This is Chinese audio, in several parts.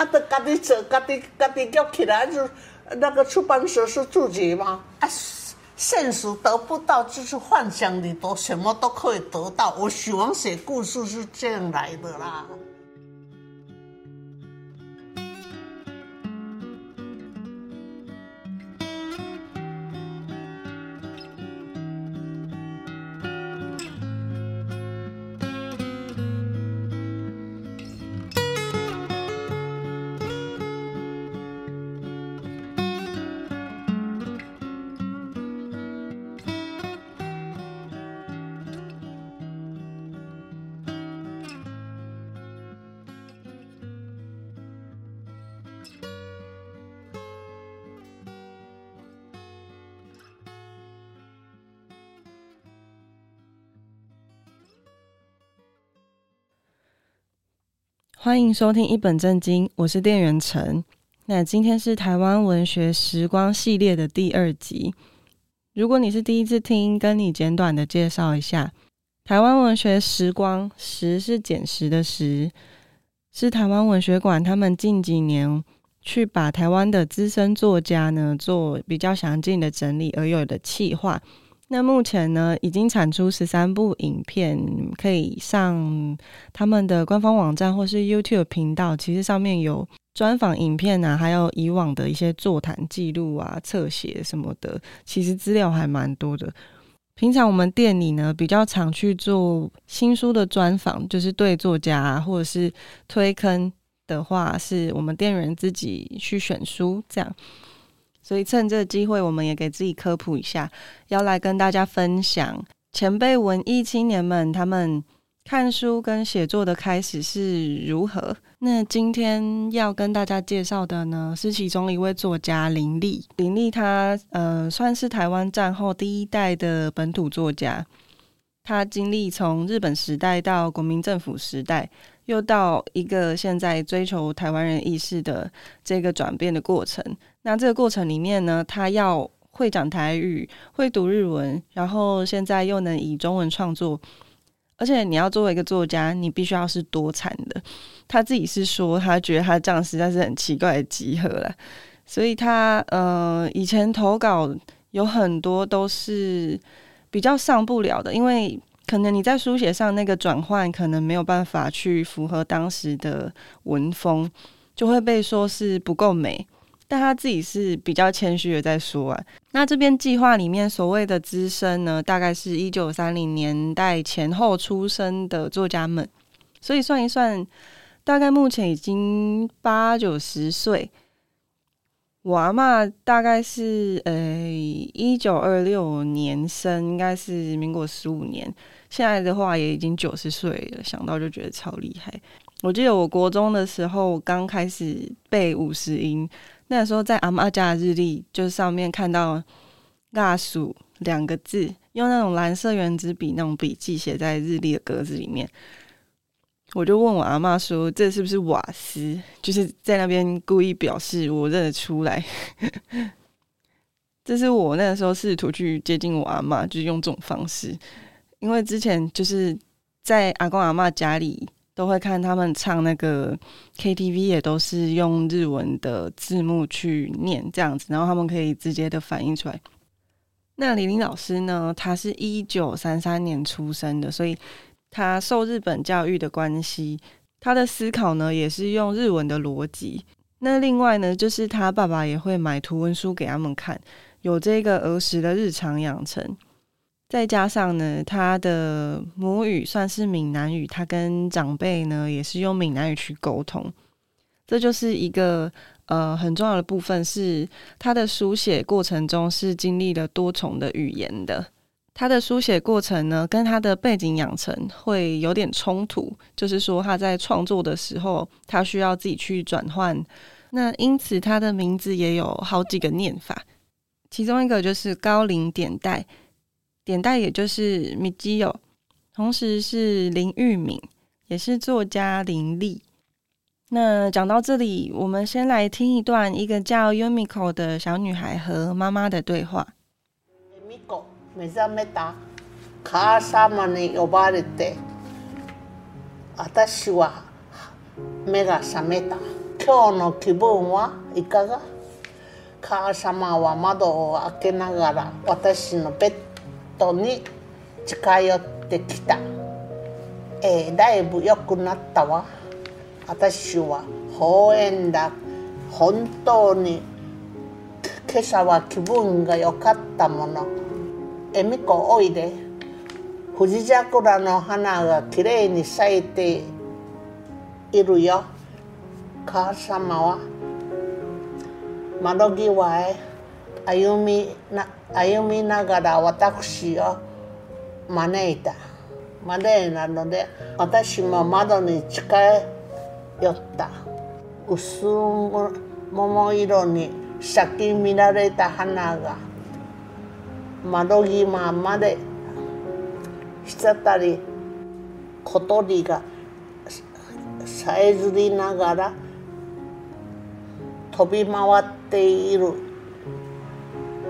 啊，都家己做，家己家己叫起来就那个出版社是自己吗？啊，现实得不到，就是幻想里头什么都可以得到。我喜欢写故事是这样来的啦。欢迎收听一本正经，我是店员陈。那今天是台湾文学时光系列的第二集。如果你是第一次听，跟你简短的介绍一下，台湾文学时光，时是简时的时，是台湾文学馆他们近几年去把台湾的资深作家呢做比较详尽的整理而有的企划。那目前呢，已经产出十三部影片，可以上他们的官方网站或是 YouTube 频道。其实上面有专访影片啊，还有以往的一些座谈记录啊、侧写什么的，其实资料还蛮多的。平常我们店里呢，比较常去做新书的专访，就是对作家，或者是推坑的话，是我们店员自己去选书这样。所以趁这个机会，我们也给自己科普一下，要来跟大家分享前辈文艺青年们他们看书跟写作的开始是如何。那今天要跟大家介绍的呢，是其中一位作家林立。林立他呃算是台湾战后第一代的本土作家，他经历从日本时代到国民政府时代，又到一个现在追求台湾人意识的这个转变的过程。那这个过程里面呢，他要会讲台语，会读日文，然后现在又能以中文创作，而且你要作为一个作家，你必须要是多产的。他自己是说，他觉得他这样实在是很奇怪的集合了，所以他呃以前投稿有很多都是比较上不了的，因为可能你在书写上那个转换可能没有办法去符合当时的文风，就会被说是不够美。但他自己是比较谦虚的在说啊，那这边计划里面所谓的资深呢，大概是一九三零年代前后出生的作家们，所以算一算，大概目前已经八九十岁。我阿嬷大概是呃一九二六年生，应该是民国十五年，现在的话也已经九十岁了，想到就觉得超厉害。我记得我国中的时候刚开始背五十音。那时候在阿妈家的日历，就上面看到“腊鼠”两个字，用那种蓝色圆珠笔那种笔记写在日历的格子里面。我就问我阿妈说：“这是不是瓦斯？”就是在那边故意表示我认得出来。这是我那时候试图去接近我阿妈，就是用这种方式，因为之前就是在阿公阿嬷家里。都会看他们唱那个 KTV，也都是用日文的字幕去念这样子，然后他们可以直接的反映出来。那李林老师呢？他是一九三三年出生的，所以他受日本教育的关系，他的思考呢也是用日文的逻辑。那另外呢，就是他爸爸也会买图文书给他们看，有这个儿时的日常养成。再加上呢，他的母语算是闽南语，他跟长辈呢也是用闽南语去沟通，这就是一个呃很重要的部分，是他的书写过程中是经历了多重的语言的。他的书写过程呢，跟他的背景养成会有点冲突，就是说他在创作的时候，他需要自己去转换，那因此他的名字也有好几个念法，其中一个就是高龄典代。典代也就是米基友，同时是林玉敏，也是作家林立。那讲到这里，我们先来听一段一个叫 Yumiko 的小女孩和妈妈的对话。 今日の気分はいかが母様は窓を开けながら私のベッド に近寄ってきた。えー、だいぶ良くなったわ。私は公园だ。本当に今朝は気分が良かったもの。えみこおいで。富士桜の花がきれいに咲いているよ。母様は窓际へ歩みな歩みながら私を招いた。招いたので私も窓に近寄った。薄桃色に咲き乱れた花が窓际まで滴り小鸟がさえずりながら飞び回っている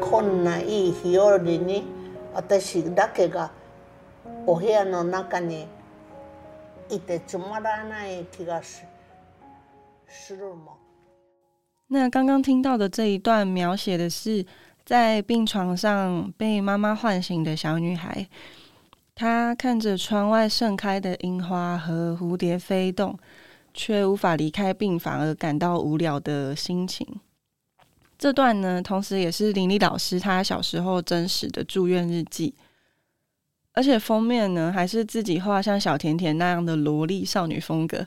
こんないい日和に私だけがお部屋の中にいてつまらない気がするも。那刚刚听到的这一段描写的是在病床上被妈妈唤醒的小女孩，她看着窗外盛开的樱花和蝴蝶飞动，却无法离开病房而感到无聊的心情。 这段呢，同时也是林立老师他小时候真实的住院日记，而且封面呢还是自己画像小甜甜那样的萝莉少女风格。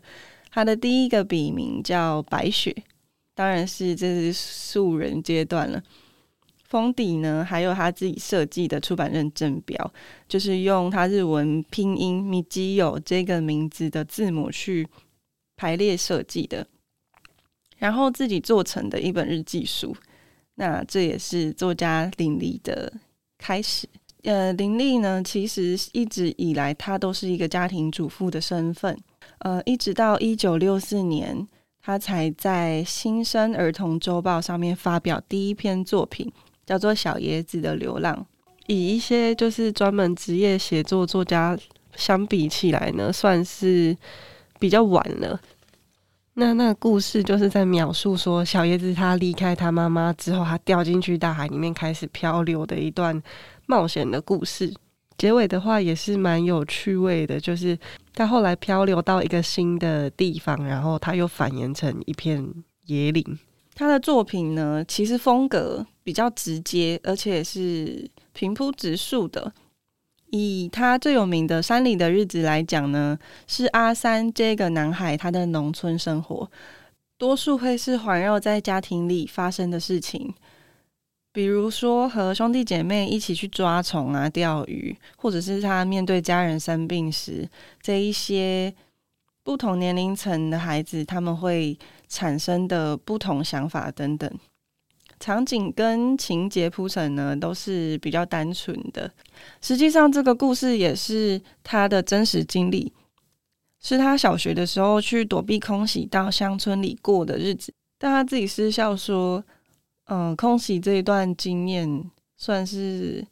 他的第一个笔名叫白雪。当然是这是素人阶段了。封底呢，还有他自己设计的出版认证标，就是用他日文拼音米基友这个名字的字母去排列设计的，然后自己做成的一本日记书。那这也是作家林立的开始。呃，林立呢，其实一直以来他都是一个家庭主妇的身份。呃，一直到一九六四年。他才在《新生儿童周报》上面发表第一篇作品，叫做《小椰子的流浪》。以一些就是专门职业写作作家相比起来呢，算是比较晚了。那那故事就是在描述说，小叶子他离开他妈妈之后，他掉进去大海里面开始漂流的一段冒险的故事。结尾的话也是蛮有趣味的，就是他后来漂流到一个新的地方，然后他又繁衍成一片野岭。他的作品呢，其实风格比较直接，而且是平铺直述的。以他最有名的《山里的日子》来讲呢，是阿三这个男孩他的农村生活，多数会是环绕在家庭里发生的事情。比如说和兄弟姐妹一起去抓虫啊、钓鱼，或者是他面对家人生病时，这一些不同年龄层的孩子他们会产生的不同想法等等，场景跟情节铺陈呢都是比较单纯的。实际上，这个故事也是他的真实经历，是他小学的时候去躲避空袭到乡村里过的日子，但他自己私笑说。嗯，空袭这一段经验算是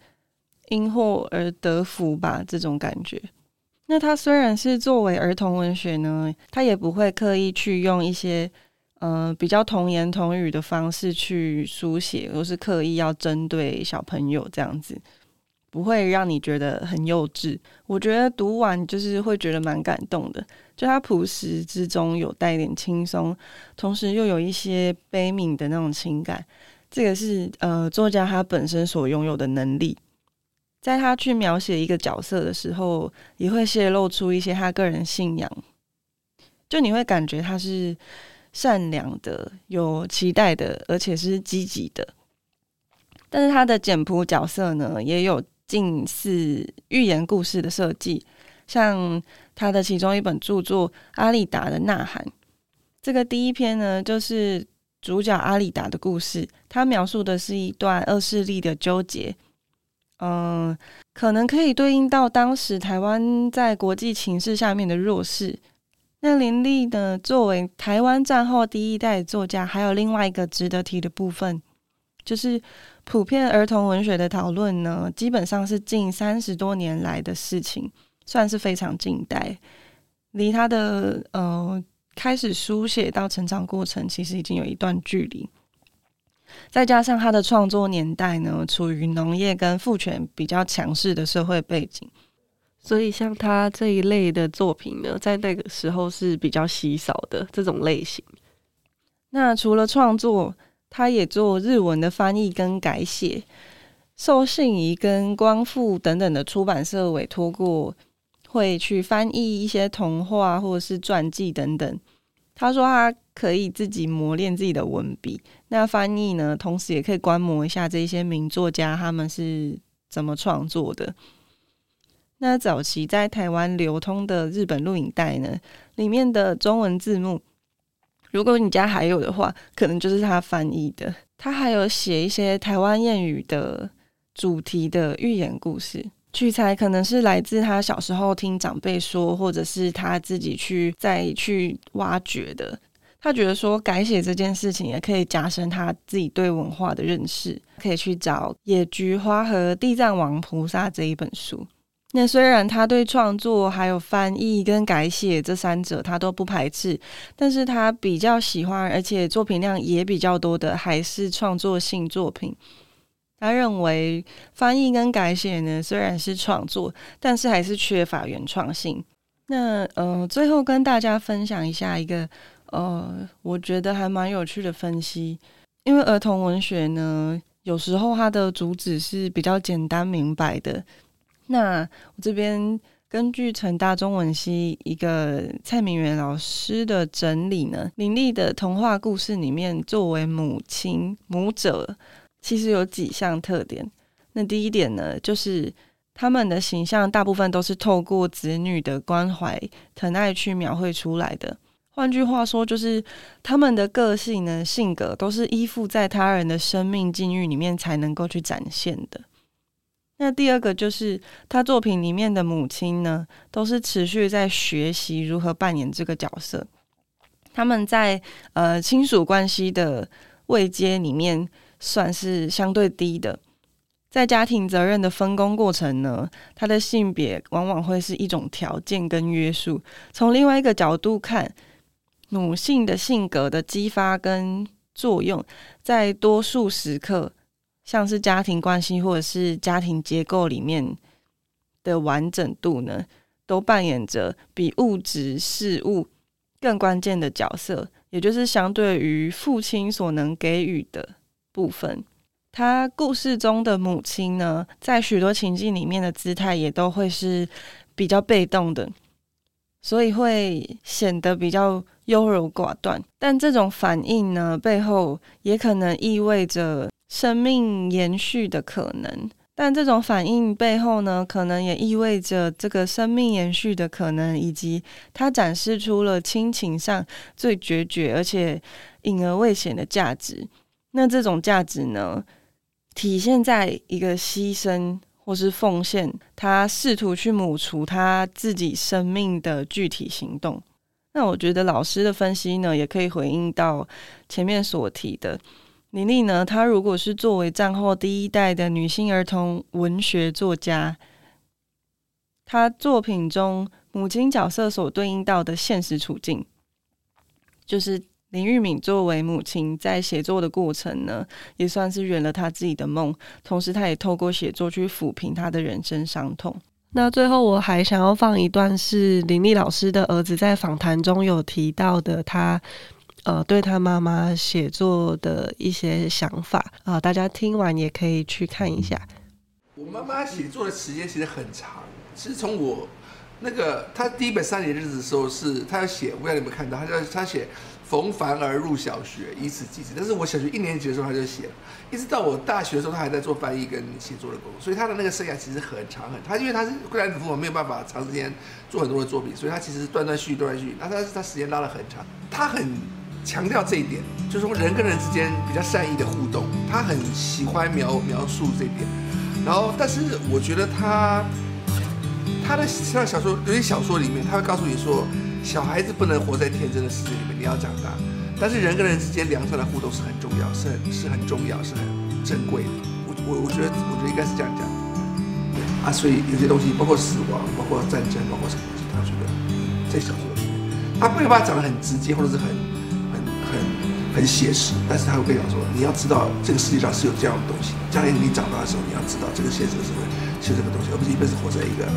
因祸而得福吧，这种感觉。那他虽然是作为儿童文学呢，他也不会刻意去用一些嗯比较童言童语的方式去书写，都是刻意要针对小朋友这样子，不会让你觉得很幼稚。我觉得读完就是会觉得蛮感动的，就他朴实之中有带点轻松，同时又有一些悲悯的那种情感。这个是呃作家他本身所拥有的能力，在他去描写一个角色的时候，也会泄露出一些他个人信仰，就你会感觉他是善良的、有期待的，而且是积极的。但是他的简朴角色呢，也有近似寓言故事的设计，像他的其中一本著作《阿丽达的呐喊》，这个第一篇呢，就是。主角阿里达的故事，他描述的是一段恶势力的纠结，嗯，可能可以对应到当时台湾在国际情势下面的弱势。那林立呢，作为台湾战后第一代作家，还有另外一个值得提的部分，就是普遍儿童文学的讨论呢，基本上是近三十多年来的事情，算是非常近代，离他的呃。开始书写到成长过程，其实已经有一段距离。再加上他的创作年代呢，处于农业跟父权比较强势的社会背景，所以像他这一类的作品呢，在那个时候是比较稀少的这种类型。那除了创作，他也做日文的翻译跟改写，受信宜跟光复等等的出版社委托过，会去翻译一些童话或者是传记等等。他说他可以自己磨练自己的文笔，那翻译呢，同时也可以观摩一下这些名作家他们是怎么创作的。那早期在台湾流通的日本录影带呢，里面的中文字幕，如果你家还有的话，可能就是他翻译的。他还有写一些台湾谚语的主题的寓言故事。取材可能是来自他小时候听长辈说，或者是他自己去再去挖掘的。他觉得说改写这件事情也可以加深他自己对文化的认识，可以去找《野菊花》和《地藏王菩萨》这一本书。那虽然他对创作还有翻译跟改写这三者他都不排斥，但是他比较喜欢，而且作品量也比较多的还是创作性作品。他认为翻译跟改写呢，虽然是创作，但是还是缺乏原创性。那呃，最后跟大家分享一下一个呃，我觉得还蛮有趣的分析。因为儿童文学呢，有时候它的主旨是比较简单明白的。那我这边根据成大中文系一个蔡明元老师的整理呢，林立的童话故事里面，作为母亲母者。其实有几项特点。那第一点呢，就是他们的形象大部分都是透过子女的关怀、疼爱去描绘出来的。换句话说，就是他们的个性呢、性格都是依附在他人的生命境遇里面才能够去展现的。那第二个就是他作品里面的母亲呢，都是持续在学习如何扮演这个角色。他们在呃亲属关系的位阶里面。算是相对低的，在家庭责任的分工过程呢，他的性别往往会是一种条件跟约束。从另外一个角度看，母性的性格的激发跟作用，在多数时刻，像是家庭关系或者是家庭结构里面的完整度呢，都扮演着比物质事物更关键的角色，也就是相对于父亲所能给予的。部分，他故事中的母亲呢，在许多情境里面的姿态也都会是比较被动的，所以会显得比较优柔寡断。但这种反应呢，背后也可能意味着生命延续的可能。但这种反应背后呢，可能也意味着这个生命延续的可能，以及他展示出了亲情上最决绝而且隐而未显的价值。那这种价值呢，体现在一个牺牲或是奉献，他试图去抹除他自己生命的具体行动。那我觉得老师的分析呢，也可以回应到前面所提的。林立呢，她如果是作为战后第一代的女性儿童文学作家，她作品中母亲角色所对应到的现实处境，就是。林玉敏作为母亲，在写作的过程呢，也算是圆了她自己的梦。同时，她也透过写作去抚平她的人生伤痛。那最后，我还想要放一段是林立老师的儿子在访谈中有提到的他，呃对他妈妈写作的一些想法啊、大家听完也可以去看一下。我妈妈写作的时间其实很长，是从我那个他第一本三年日子的时候是，他要写，我不知道你有没有看到，他叫他写。冯凡儿入小学，以此记之。但是我小学一年级的时候他就写了，一直到我大学的时候，他还在做翻译跟写作的工作。所以他的那个生涯其实很长很。他因为他是贵兰子父母，没有办法长时间做很多的作品，所以他其实断断续续，断断续续。那他他时间拉得很长。他很强调这一点，就是说人跟人之间比较善意的互动，他很喜欢描描述这一点。然后，但是我觉得他他的像小说有些小说里面，他会告诉你说。小孩子不能活在天真的世界里面，你要长大。但是人跟人之间良善的互动是很重要，是很是很重要，是很珍贵的。我我我觉得我觉得应该是这样讲。啊，所以有些东西，包括死亡，包括战争，包括什么东西，他觉得在小说里面，他不会把它讲得很直接，或者是很很很很写实，但是他会跟讲说，你要知道这个世界上是有这样的东西。将来你长大的时候，你要知道这个现实社会是这个东西，而不是一辈子活在一个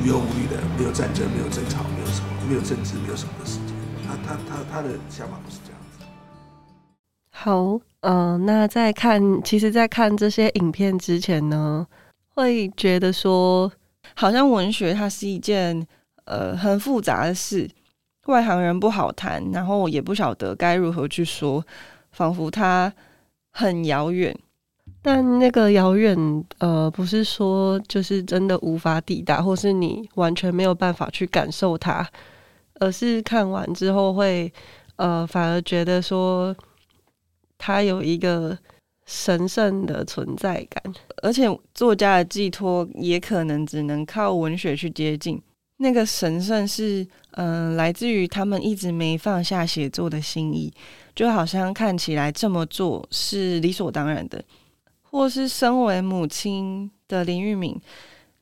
无忧无虑的、没有战争、没有争吵、没有什么、没有政治、没有什么的世界。他他他他的想法不是这样子。好，嗯、呃，那在看，其实，在看这些影片之前呢，会觉得说，好像文学它是一件呃很复杂的事，外行人不好谈，然后也不晓得该如何去说，仿佛它很遥远。但那个遥远，呃，不是说就是真的无法抵达，或是你完全没有办法去感受它，而是看完之后会，呃，反而觉得说他有一个。神圣的存在感，而且作家的寄托也可能只能靠文学去接近。那个神圣是，嗯、来自于他们一直没放下写作的心意，就好像看起来这么做是理所当然的。或是身为母亲的林玉敏，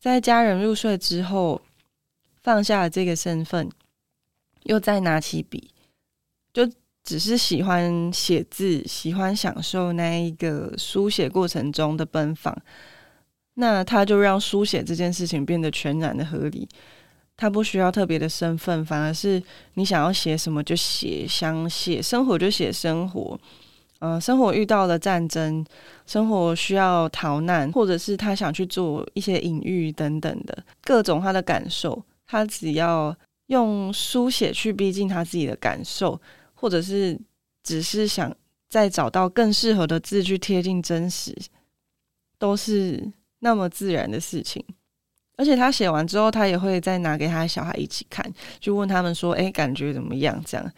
在家人入睡之后，放下了这个身份，又再拿起笔，就。只是喜欢写字，喜欢享受那一个书写过程中的奔放，那他就让书写这件事情变得全然的合理。他不需要特别的身份，反而是你想要写什么就写，想写生活就写生活。呃，生活遇到了战争，生活需要逃难，或者是他想去做一些隐喻等等的各种他的感受，他只要用书写去逼近他自己的感受。或者是只是想再找到更适合的字去贴近真实，都是那么自然的事情。而且他写完之后，他也会再拿给他小孩一起看，就问他们说：“哎，感觉怎么样？”这样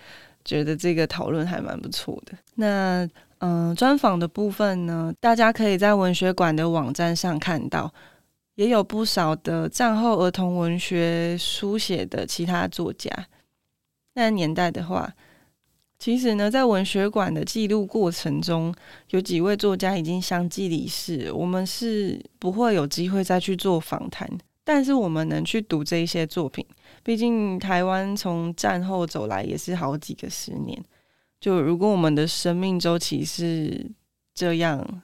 觉得这个讨论还蛮不错的。那嗯、专访的部分呢，大家可以在文学馆的网站上看到，也有不少的战后儿童文学书写的其他作家。那年代的话。其实呢，在文学馆的记录过程中，有几位作家已经相继离世，我们是不会有机会再去做访谈。但是我们能去读这一些作品，毕竟台湾从战后走来也是好几个十年。就如果我们的生命周期是这样，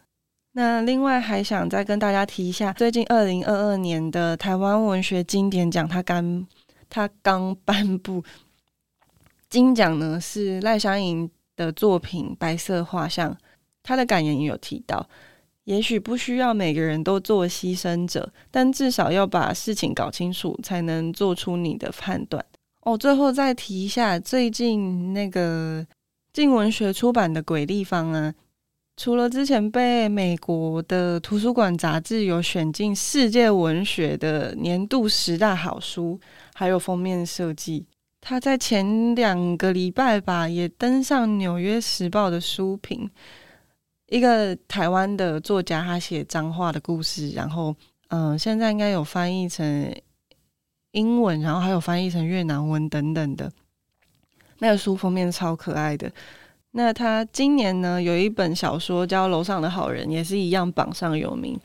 那另外还想再跟大家提一下，最近二零二二年的台湾文学经典奖，它刚它刚颁布。金奖呢是赖香盈的作品《白色画像》，他的感言也有提到，也许不需要每个人都做牺牲者，但至少要把事情搞清楚，才能做出你的判断。哦，最后再提一下，最近那个镜文学出版的《鬼地方》啊，除了之前被美国的图书馆杂志有选进世界文学的年度十大好书，还有封面设计。他在前两个礼拜吧，也登上《纽约时报》的书评。一个台湾的作家，他写脏话的故事，然后，嗯、现在应该有翻译成英文，然后还有翻译成越南文等等的。那个书封面超可爱的。那他今年呢，有一本小说叫《楼上的好人》，也是一样榜上有名。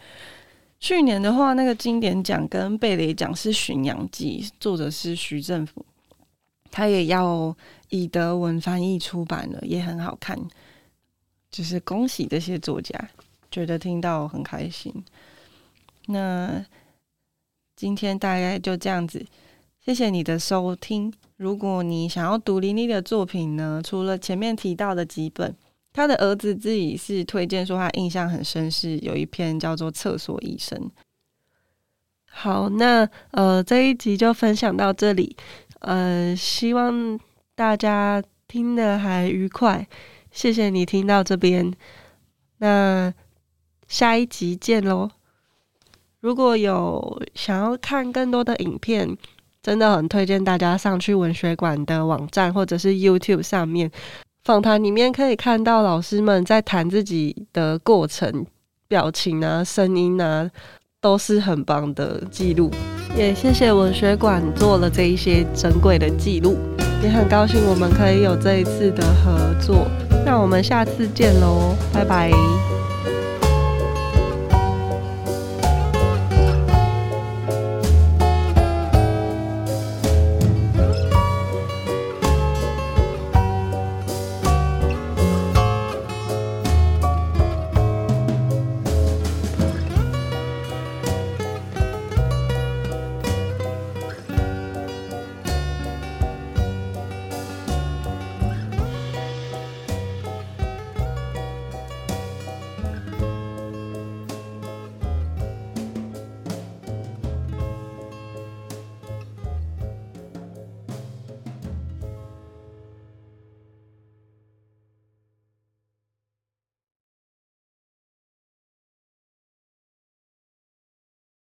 去年的话，那个经典奖跟贝雷奖是《巡洋记》，作者是徐政府。他也要以德文翻译出版了，也很好看。就是恭喜这些作家，觉得听到很开心。那今天大概就这样子，谢谢你的收听。如果你想要读林立的作品呢，除了前面提到的几本，他的儿子自己是推荐说他印象很深，是有一篇叫做《厕所医生》。好，那呃这一集就分享到这里。呃，希望大家听得还愉快，谢谢你听到这边，那下一集见喽！如果有想要看更多的影片，真的很推荐大家上去文学馆的网站或者是 YouTube 上面，访谈里面可以看到老师们在谈自己的过程、表情啊、声音啊。都是很棒的记录，也谢谢文学馆做了这一些珍贵的记录，也很高兴我们可以有这一次的合作。那我们下次见喽，拜拜。